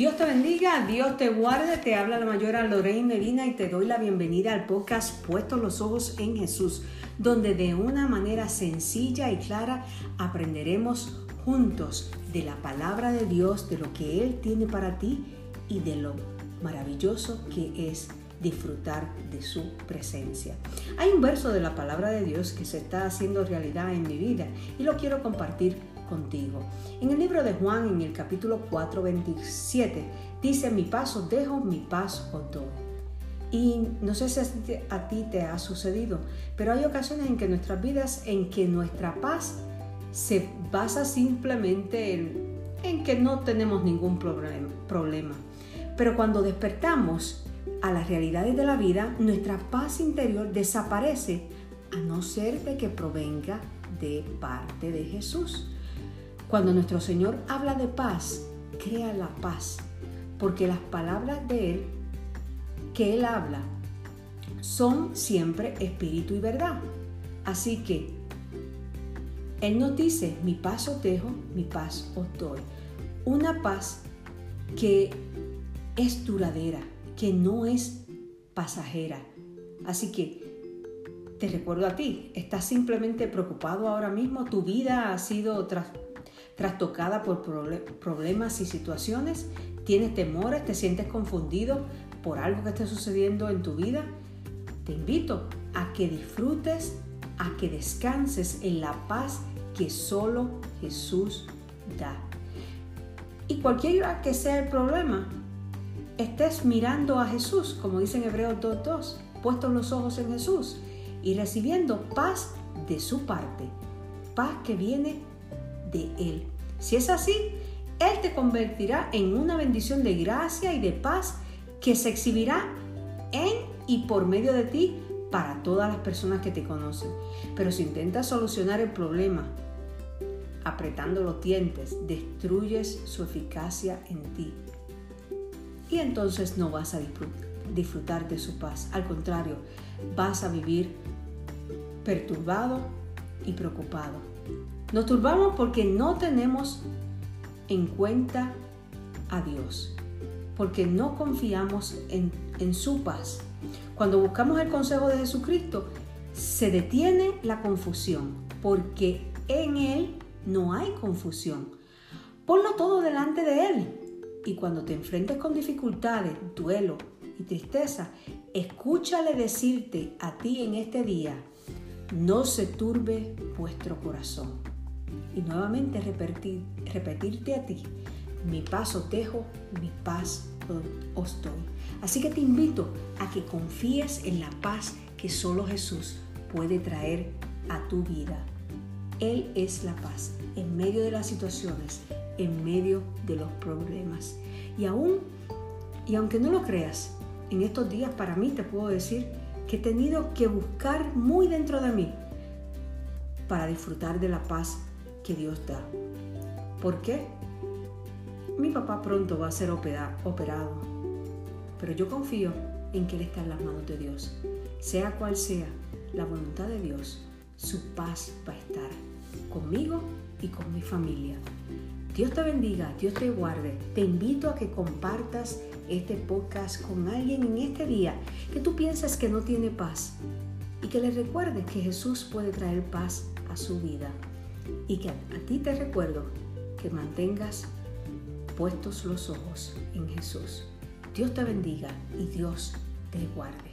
Dios te bendiga, Dios te guarde, te habla la mayora Lorraine Medina y te doy la bienvenida al podcast Puestos los Ojos en Jesús, donde de una manera sencilla y clara aprenderemos juntos de la palabra de Dios, de lo que Él tiene para ti y de lo maravilloso que es disfrutar de su presencia. Hay un verso de la palabra de Dios que se está haciendo realidad en mi vida y lo quiero compartir contigo. En el libro de Juan, en el capítulo 4, 27, dice, mi paso dejo, mi paz os doy. Y no sé si a ti te ha sucedido, pero hay ocasiones en que nuestras vidas, en que nuestra paz se basa simplemente en, en que no tenemos ningún problema. Pero cuando despertamos a las realidades de la vida, nuestra paz interior desaparece a no ser de que provenga de parte de Jesús. Cuando nuestro Señor habla de paz, crea la paz, porque las palabras de Él que Él habla son siempre espíritu y verdad. Así que Él nos dice, mi paz os dejo, mi paz os doy. Una paz que es duradera, que no es pasajera. Así que te recuerdo a ti, estás simplemente preocupado ahora mismo, tu vida ha sido tras trastocada por problemas y situaciones, tienes temores, te sientes confundido por algo que esté sucediendo en tu vida, te invito a que disfrutes, a que descanses en la paz que solo Jesús da. Y cualquiera que sea el problema, estés mirando a Jesús, como dice en Hebreos 2.2, puestos los ojos en Jesús y recibiendo paz de su parte, paz que viene de Él. Si es así, Él te convertirá en una bendición de gracia y de paz que se exhibirá en y por medio de ti para todas las personas que te conocen. Pero si intentas solucionar el problema apretando los dientes, destruyes su eficacia en ti. Y entonces no vas a disfrutar de su paz. Al contrario, vas a vivir perturbado y preocupado. Nos turbamos porque no tenemos en cuenta a Dios, porque no confiamos en, su paz. Cuando buscamos el consejo de Jesucristo, se detiene la confusión, porque en Él no hay confusión. Ponlo todo delante de Él. Y cuando te enfrentes con dificultades, duelo y tristeza, escúchale decirte a ti en este día, no se turbe vuestro corazón y nuevamente repetir, repetirte a ti, mi paz os dejo, mi paz os doy. Así que te invito a que confíes en la paz que solo Jesús puede traer a tu vida. Él es la paz en medio de las situaciones, en medio de los problemas. Y aún, y aunque no lo creas, en estos días para mí te puedo decir que he tenido que buscar muy dentro de mí para disfrutar de la paz Dios da. ¿Por qué? Mi papá pronto va a ser operado, pero yo confío en que Él está en las manos de Dios. Sea cual sea la voluntad de Dios, su paz va a estar conmigo y con mi familia. Dios te bendiga, Dios te guarde. Te invito a que compartas este podcast con alguien en este día que tú piensas que no tiene paz y que le recuerdes que Jesús puede traer paz a su vida y que a ti te recuerdo que mantengas puestos los ojos en Jesús. Dios te bendiga y Dios te guarde.